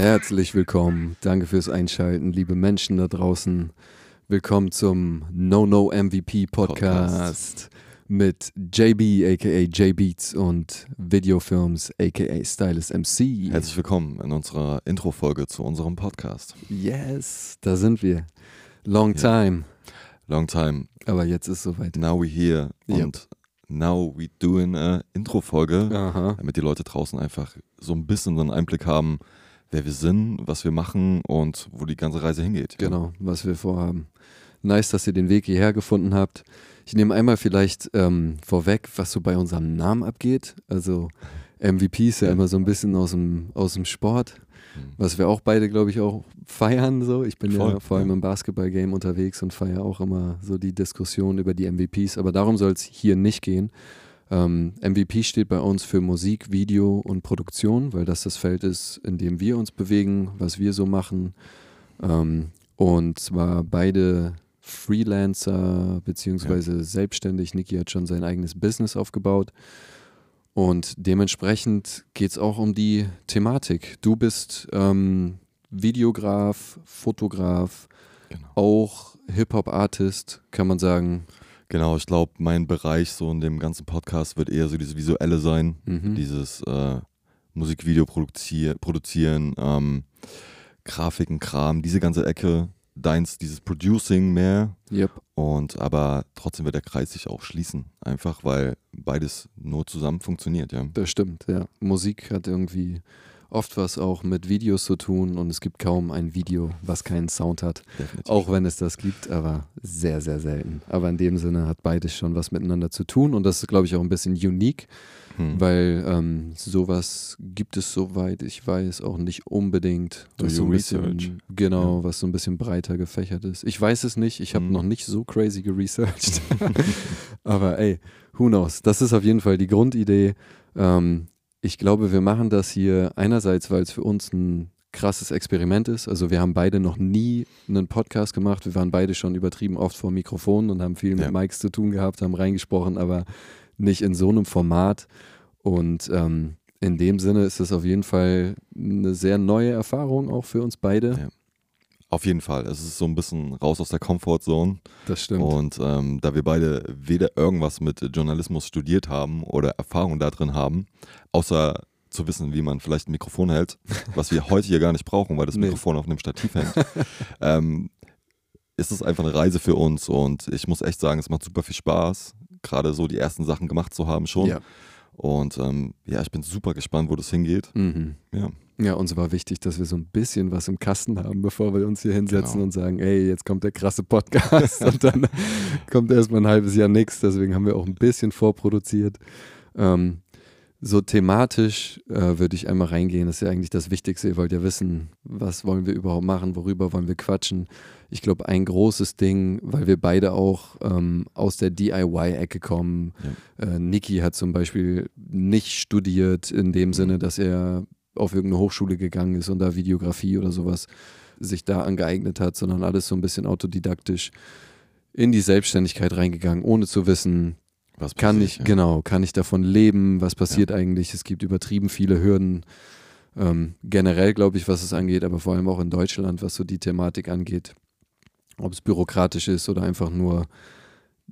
Herzlich willkommen. Danke fürs Einschalten, liebe Menschen da draußen. Willkommen zum No No MVP Podcast, Podcast. mit JB aka J Beats und Videofilms aka Stylist MC. Herzlich willkommen in unserer Intro-Folge zu unserem Podcast. Yes, da sind wir. Long time. Long time. Aber jetzt ist soweit. Now we here. Yep. Und now we doing eine Intro-Folge, damit die Leute draußen einfach so ein bisschen einen Einblick haben, wer wir sind, was wir machen und wo die ganze Reise hingeht. Genau, was wir vorhaben. Nice, dass ihr den Weg hierher gefunden habt. Ich nehme einmal vielleicht ähm, vorweg, was so bei unserem Namen abgeht. Also MVP ist ja, immer so ein bisschen aus dem, aus dem Sport, mhm. was wir auch beide, glaube ich, auch feiern. So. Ich bin Voll, ja vor allem ja. im Basketball-Game unterwegs und feiere auch immer so die Diskussion über die MVPs. Aber darum soll es hier nicht gehen. Ähm, MVP steht bei uns für Musik, Video und Produktion, weil das das Feld ist, in dem wir uns bewegen, was wir so machen. Ähm, und zwar beide Freelancer beziehungsweise ja. selbstständig. Niki hat schon sein eigenes Business aufgebaut. Und dementsprechend geht es auch um die Thematik. Du bist ähm, Videograf, Fotograf, genau. auch Hip-Hop-Artist, kann man sagen. Genau, ich glaube, mein Bereich so in dem ganzen Podcast wird eher so dieses Visuelle sein, mhm. dieses äh, Musikvideo produzier produzieren, ähm, Grafiken, Kram, diese ganze Ecke. Deins, dieses Producing mehr. Yep. Und aber trotzdem wird der Kreis sich auch schließen. Einfach weil beides nur zusammen funktioniert, ja. Das stimmt, ja. Musik hat irgendwie oft was auch mit Videos zu tun und es gibt kaum ein Video, was keinen Sound hat. Definitiv. Auch wenn es das gibt, aber sehr, sehr selten. Aber in dem Sinne hat beides schon was miteinander zu tun und das ist, glaube ich, auch ein bisschen unique, hm. weil ähm, sowas gibt es, soweit ich weiß, auch nicht unbedingt. Was so ein bisschen, genau, ja. was so ein bisschen breiter gefächert ist. Ich weiß es nicht, ich habe hm. noch nicht so crazy geresearched. aber ey, who knows? Das ist auf jeden Fall die Grundidee. Ähm, ich glaube, wir machen das hier einerseits, weil es für uns ein krasses Experiment ist. Also wir haben beide noch nie einen Podcast gemacht. Wir waren beide schon übertrieben oft vor Mikrofonen und haben viel mit ja. Mikes zu tun gehabt, haben reingesprochen, aber nicht in so einem Format. Und ähm, in dem Sinne ist es auf jeden Fall eine sehr neue Erfahrung auch für uns beide. Ja. Auf jeden Fall. Es ist so ein bisschen raus aus der Comfortzone. Das stimmt. Und ähm, da wir beide weder irgendwas mit Journalismus studiert haben oder Erfahrung da drin haben, außer zu wissen, wie man vielleicht ein Mikrofon hält, was wir heute hier gar nicht brauchen, weil das nee. Mikrofon auf einem Stativ hängt, ähm, ist es einfach eine Reise für uns. Und ich muss echt sagen, es macht super viel Spaß, gerade so die ersten Sachen gemacht zu haben schon. Ja. Und ähm, ja, ich bin super gespannt, wo das hingeht. Mhm. Ja. Ja, uns war wichtig, dass wir so ein bisschen was im Kasten haben, bevor wir uns hier hinsetzen genau. und sagen, ey, jetzt kommt der krasse Podcast und dann kommt erstmal ein halbes Jahr nichts. Deswegen haben wir auch ein bisschen vorproduziert. Ähm, so thematisch äh, würde ich einmal reingehen. Das ist ja eigentlich das Wichtigste. Ihr wollt ja wissen, was wollen wir überhaupt machen, worüber wollen wir quatschen. Ich glaube, ein großes Ding, weil wir beide auch ähm, aus der DIY-Ecke kommen. Ja. Äh, Niki hat zum Beispiel nicht studiert in dem Sinne, dass er auf irgendeine Hochschule gegangen ist und da Videografie oder sowas sich da angeeignet hat, sondern alles so ein bisschen autodidaktisch in die Selbstständigkeit reingegangen, ohne zu wissen, was kann passiert, ich, ja. genau, kann ich davon leben, was passiert ja. eigentlich? Es gibt übertrieben viele Hürden, ähm, generell glaube ich, was es angeht, aber vor allem auch in Deutschland, was so die Thematik angeht. Ob es bürokratisch ist oder einfach nur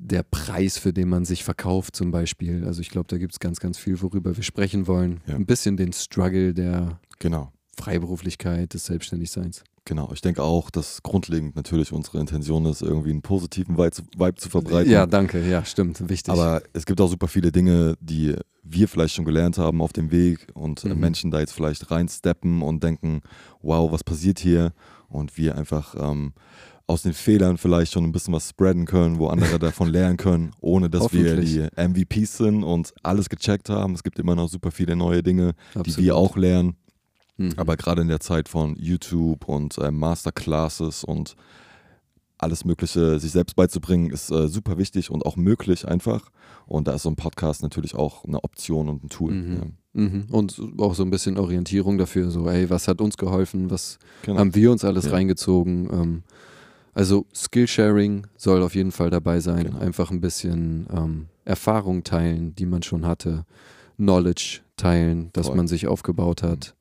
der Preis, für den man sich verkauft, zum Beispiel. Also ich glaube, da gibt es ganz, ganz viel, worüber wir sprechen wollen. Ja. Ein bisschen den Struggle der genau. Freiberuflichkeit, des Selbstständigseins. Genau, ich denke auch, dass grundlegend natürlich unsere Intention ist, irgendwie einen positiven Vibe zu verbreiten. Ja, danke, ja, stimmt, wichtig. Aber es gibt auch super viele Dinge, die wir vielleicht schon gelernt haben auf dem Weg und mhm. Menschen da jetzt vielleicht reinsteppen und denken, wow, was passiert hier? Und wir einfach ähm, aus den Fehlern vielleicht schon ein bisschen was spreaden können, wo andere davon lernen können, ohne dass wir die MVPs sind und alles gecheckt haben. Es gibt immer noch super viele neue Dinge, Absolut. die wir auch lernen. Mhm. Aber gerade in der Zeit von YouTube und äh, Masterclasses und alles Mögliche sich selbst beizubringen, ist äh, super wichtig und auch möglich einfach. Und da ist so ein Podcast natürlich auch eine Option und ein Tool. Mhm. Ja. Mhm. Und auch so ein bisschen Orientierung dafür, so, ey, was hat uns geholfen, was genau. haben wir uns alles ja. reingezogen. Ähm, also Skillsharing soll auf jeden Fall dabei sein. Genau. Einfach ein bisschen ähm, Erfahrung teilen, die man schon hatte. Knowledge teilen, das Voll. man sich aufgebaut hat.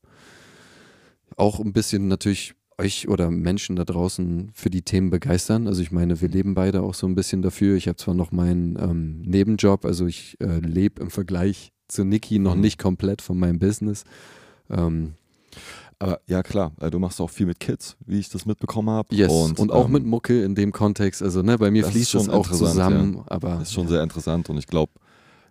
Auch ein bisschen natürlich euch oder Menschen da draußen für die Themen begeistern. Also ich meine, wir leben beide auch so ein bisschen dafür. Ich habe zwar noch meinen ähm, Nebenjob, also ich äh, lebe im Vergleich zu Niki noch mhm. nicht komplett von meinem Business. Ähm, aber ja, klar, äh, du machst auch viel mit Kids, wie ich das mitbekommen habe. Yes. Und, und auch ähm, mit Mucke in dem Kontext. Also ne, bei mir fließt das auch zusammen. Ja. Aber, das ist schon ja. sehr interessant und ich glaube,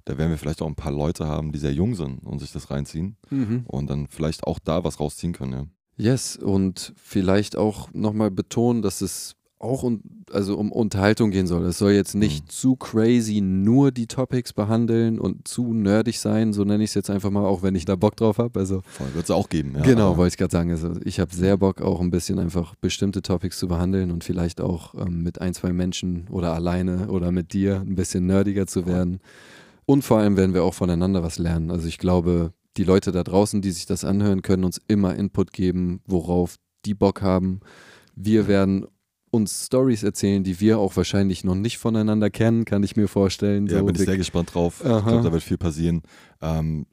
da werden wir vielleicht auch ein paar Leute haben, die sehr jung sind und sich das reinziehen mhm. und dann vielleicht auch da was rausziehen können. Ja. Yes, und vielleicht auch nochmal betonen, dass es auch um, also um Unterhaltung gehen soll. Es soll jetzt nicht mhm. zu crazy nur die Topics behandeln und zu nerdig sein, so nenne ich es jetzt einfach mal, auch wenn ich da Bock drauf habe. Also, Wird es auch geben, ja. Genau, wollte ich gerade sagen. Also ich habe sehr Bock, auch ein bisschen einfach bestimmte Topics zu behandeln und vielleicht auch ähm, mit ein, zwei Menschen oder alleine oder mit dir ein bisschen nerdiger zu werden. Und vor allem werden wir auch voneinander was lernen. Also ich glaube, die Leute da draußen, die sich das anhören, können uns immer Input geben, worauf die Bock haben. Wir werden uns Stories erzählen, die wir auch wahrscheinlich noch nicht voneinander kennen, kann ich mir vorstellen. Ja, so bin ich sehr gespannt drauf. Aha. Ich glaube, da wird viel passieren. Ähm,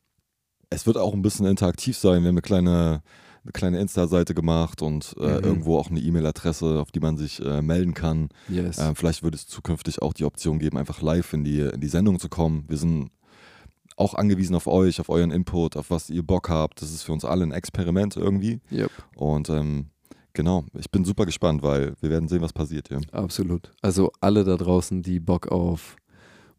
es wird auch ein bisschen interaktiv sein. Wir haben eine kleine, eine kleine Insta-Seite gemacht und äh, mhm. irgendwo auch eine E-Mail-Adresse, auf die man sich äh, melden kann. Yes. Äh, vielleicht wird es zukünftig auch die Option geben, einfach live in die, in die Sendung zu kommen. Wir sind auch angewiesen auf euch, auf euren Input, auf was ihr Bock habt. Das ist für uns alle ein Experiment irgendwie. Yep. Und ähm, genau, ich bin super gespannt, weil wir werden sehen, was passiert hier. Absolut. Also alle da draußen, die Bock auf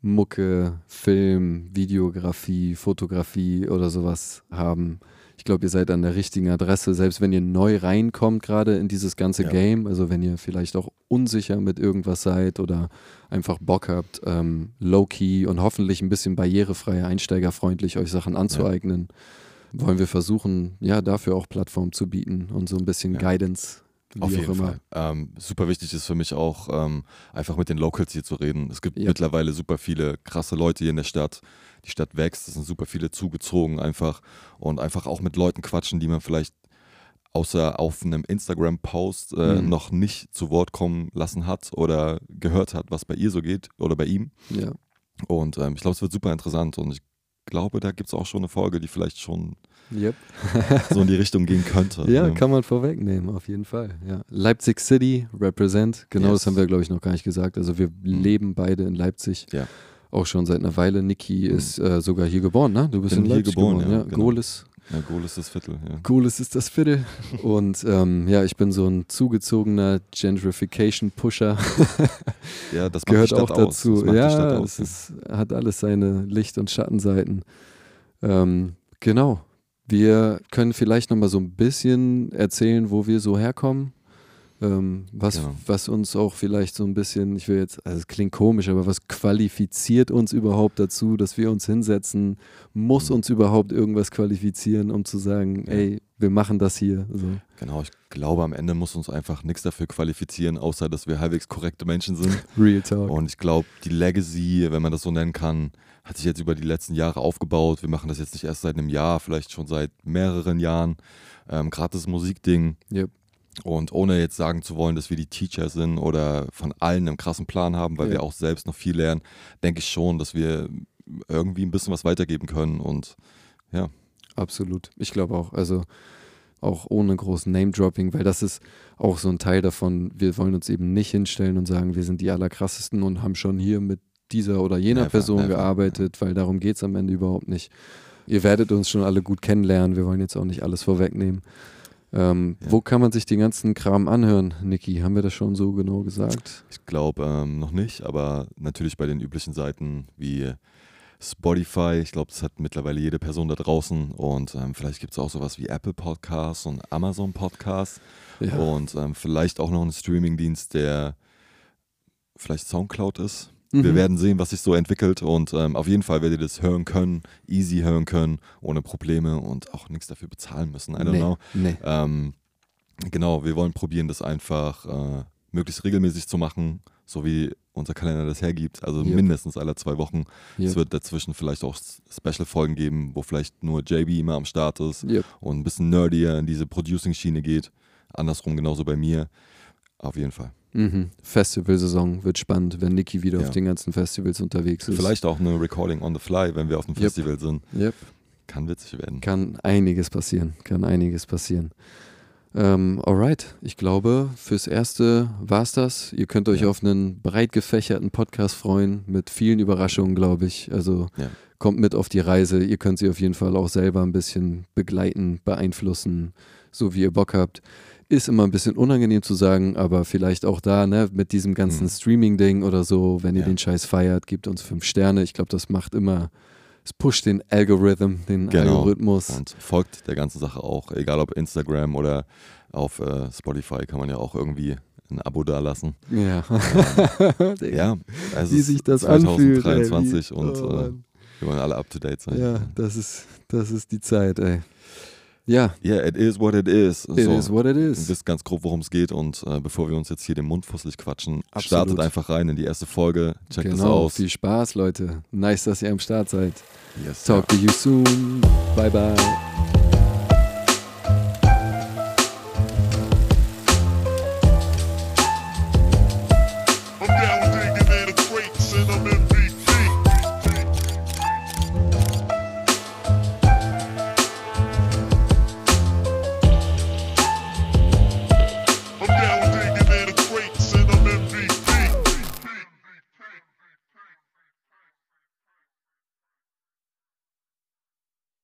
Mucke, Film, Videografie, Fotografie oder sowas haben, ich glaube, ihr seid an der richtigen Adresse, selbst wenn ihr neu reinkommt, gerade in dieses ganze ja. Game. Also wenn ihr vielleicht auch unsicher mit irgendwas seid oder einfach Bock habt, ähm, low-key und hoffentlich ein bisschen barrierefrei, einsteigerfreundlich euch Sachen anzueignen, ja. wollen wir versuchen, ja, dafür auch Plattform zu bieten und so ein bisschen ja. Guidance auf jeden Fall. Ähm, super wichtig ist für mich auch, ähm, einfach mit den Locals hier zu reden. Es gibt ja. mittlerweile super viele krasse Leute hier in der Stadt. Die Stadt wächst, es sind super viele zugezogen einfach. Und einfach auch mit Leuten quatschen, die man vielleicht außer auf einem Instagram-Post äh, mhm. noch nicht zu Wort kommen lassen hat oder gehört hat, was bei ihr so geht oder bei ihm. Ja. Und ähm, ich glaube, es wird super interessant und ich glaube, da gibt es auch schon eine Folge, die vielleicht schon yep. so in die Richtung gehen könnte. Ja, ja, kann man vorwegnehmen, auf jeden Fall. Ja. Leipzig City, Represent, genau yes. das haben wir, glaube ich, noch gar nicht gesagt. Also wir mhm. leben beide in Leipzig. Ja. Auch schon seit einer Weile. Niki mhm. ist äh, sogar hier geboren, ne? Du bist Bin in Leipzig geboren, geboren, ja. ja. Genau. Goles. Ja, Goal ist das Viertel. Ja. Goal ist das Viertel. Und ähm, ja, ich bin so ein zugezogener Gentrification-Pusher. ja, das gehört auch aus. dazu. ja, es ist, hat alles seine Licht- und Schattenseiten. Ähm, genau. Wir können vielleicht nochmal so ein bisschen erzählen, wo wir so herkommen. Ähm, was, genau. was uns auch vielleicht so ein bisschen, ich will jetzt, also es klingt komisch, aber was qualifiziert uns überhaupt dazu, dass wir uns hinsetzen? Muss mhm. uns überhaupt irgendwas qualifizieren, um zu sagen, ja. ey, wir machen das hier? So. Genau, ich glaube, am Ende muss uns einfach nichts dafür qualifizieren, außer dass wir halbwegs korrekte Menschen sind. Real Talk. Und ich glaube, die Legacy, wenn man das so nennen kann, hat sich jetzt über die letzten Jahre aufgebaut. Wir machen das jetzt nicht erst seit einem Jahr, vielleicht schon seit mehreren Jahren. Ähm, Gerade das Musikding. Yep. Und ohne jetzt sagen zu wollen, dass wir die Teacher sind oder von allen einen krassen Plan haben, weil ja. wir auch selbst noch viel lernen, denke ich schon, dass wir irgendwie ein bisschen was weitergeben können und ja. Absolut. Ich glaube auch. Also auch ohne großen Name-Dropping, weil das ist auch so ein Teil davon. Wir wollen uns eben nicht hinstellen und sagen, wir sind die allerkrassesten und haben schon hier mit dieser oder jener never, Person never, gearbeitet, never. weil darum geht es am Ende überhaupt nicht. Ihr werdet uns schon alle gut kennenlernen. Wir wollen jetzt auch nicht alles vorwegnehmen. Ähm, ja. Wo kann man sich den ganzen Kram anhören, Niki? Haben wir das schon so genau gesagt? Ich glaube ähm, noch nicht, aber natürlich bei den üblichen Seiten wie Spotify. Ich glaube, das hat mittlerweile jede Person da draußen. Und ähm, vielleicht gibt es auch sowas wie Apple Podcasts und Amazon Podcasts. Ja. Und ähm, vielleicht auch noch einen Streamingdienst, der vielleicht Soundcloud ist. Wir mhm. werden sehen, was sich so entwickelt und ähm, auf jeden Fall werdet ihr das hören können, easy hören können, ohne Probleme und auch nichts dafür bezahlen müssen. I don't nee, know. Nee. Ähm, genau, wir wollen probieren, das einfach äh, möglichst regelmäßig zu machen, so wie unser Kalender das hergibt. Also yep. mindestens alle zwei Wochen. Yep. Es wird dazwischen vielleicht auch Special-Folgen geben, wo vielleicht nur JB immer am Start ist yep. und ein bisschen nerdier in diese Producing-Schiene geht. Andersrum genauso bei mir. Auf jeden Fall. Mhm. Festivalsaison wird spannend, wenn Niki wieder ja. auf den ganzen Festivals unterwegs ist. Vielleicht auch eine Recording on the fly, wenn wir auf dem Festival sind. Yep. Kann witzig werden. Kann einiges passieren. Kann einiges passieren. Ähm, alright, ich glaube, fürs Erste war's das. Ihr könnt euch ja. auf einen breit gefächerten Podcast freuen mit vielen Überraschungen, glaube ich. Also ja. kommt mit auf die Reise. Ihr könnt sie auf jeden Fall auch selber ein bisschen begleiten, beeinflussen, so wie ihr Bock habt. Ist immer ein bisschen unangenehm zu sagen, aber vielleicht auch da, ne, mit diesem ganzen mhm. Streaming-Ding oder so, wenn ihr ja. den Scheiß feiert, gebt uns fünf Sterne. Ich glaube, das macht immer es pusht den Algorithm, den genau. Algorithmus. Und folgt der ganzen Sache auch, egal ob Instagram oder auf äh, Spotify kann man ja auch irgendwie ein Abo dalassen. Ja. Ähm, ja, also wie sich das 2023 anfühlt, und oh, äh, wir wollen alle up to date sein. Ja, das ist, das ist die Zeit, ey. Ja. Yeah, it is what it is. It so, is what it is. Ihr wisst ganz grob, worum es geht und äh, bevor wir uns jetzt hier den Mund fusselig quatschen, Absolut. startet einfach rein in die erste Folge. Checkt genau, es aus. Viel Spaß, Leute. Nice, dass ihr am Start seid. Yes, Talk ja. to you soon. Bye, bye.